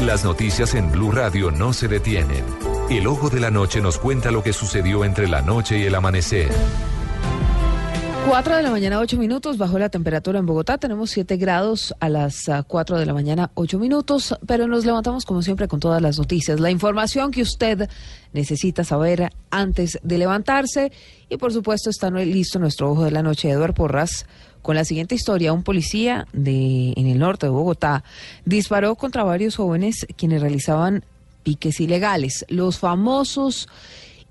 Las noticias en Blue Radio no se detienen. El ojo de la noche nos cuenta lo que sucedió entre la noche y el amanecer. 4 de la mañana, 8 minutos, bajo la temperatura en Bogotá. Tenemos 7 grados a las 4 de la mañana, 8 minutos, pero nos levantamos como siempre con todas las noticias. La información que usted necesita saber antes de levantarse. Y por supuesto está listo nuestro ojo de la noche, Eduard Porras, con la siguiente historia. Un policía de, en el norte de Bogotá disparó contra varios jóvenes quienes realizaban piques ilegales. Los famosos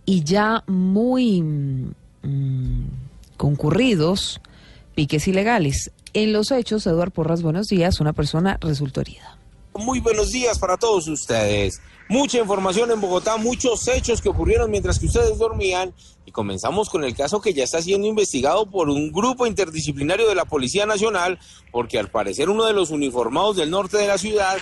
y ya muy... Mm, concurridos piques ilegales. En los hechos, Eduardo Porras, buenos días, una persona resultó herida. Muy buenos días para todos ustedes. Mucha información en Bogotá, muchos hechos que ocurrieron mientras que ustedes dormían y comenzamos con el caso que ya está siendo investigado por un grupo interdisciplinario de la Policía Nacional porque al parecer uno de los uniformados del norte de la ciudad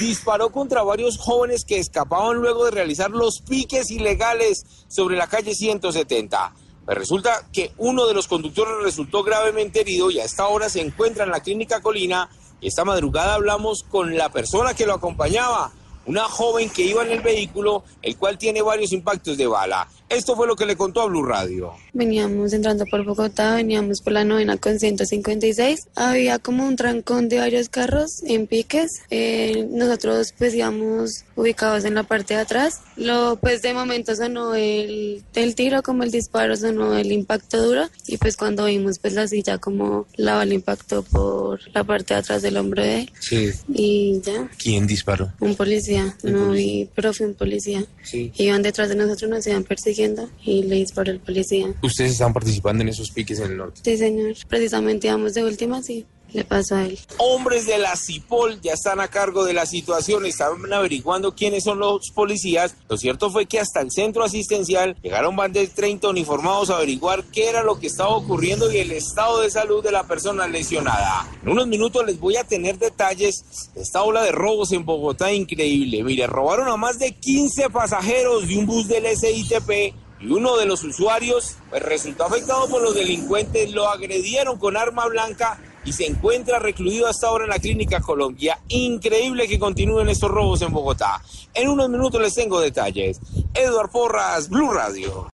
disparó contra varios jóvenes que escapaban luego de realizar los piques ilegales sobre la calle 170. Pues resulta que uno de los conductores resultó gravemente herido y a esta hora se encuentra en la clínica Colina. Esta madrugada hablamos con la persona que lo acompañaba, una joven que iba en el vehículo, el cual tiene varios impactos de bala. Esto fue lo que le contó a Blue Radio. Veníamos entrando por Bogotá, veníamos por la novena con 156. Había como un trancón de varios carros en piques. Eh, nosotros pues íbamos ubicados en la parte de atrás. Lo, pues de momento sonó el, el tiro, como el disparo, sonó el impacto duro. Y pues cuando vimos pues la silla como la bala impactó por la parte de atrás del hombro de él. Sí. Y ya. ¿Quién disparó? Un policía. no vi, pero fue un policía. Sí. Iban detrás de nosotros, nos iban persiguiendo y le disparó el policía. ¿Ustedes están participando en esos piques en el norte? Sí, señor. Precisamente íbamos de última, sí le a él. Hombres de la CIPOL ya están a cargo de la situación, estaban averiguando quiénes son los policías. Lo cierto fue que hasta el centro asistencial llegaron más de 30 uniformados a averiguar qué era lo que estaba ocurriendo y el estado de salud de la persona lesionada. En unos minutos les voy a tener detalles de esta ola de robos en Bogotá increíble. Mire, robaron a más de 15 pasajeros de un bus del SITP y uno de los usuarios pues, resultó afectado por los delincuentes, lo agredieron con arma blanca y se encuentra recluido hasta ahora en la Clínica Colombia. Increíble que continúen estos robos en Bogotá. En unos minutos les tengo detalles. Eduard Porras, Blue Radio.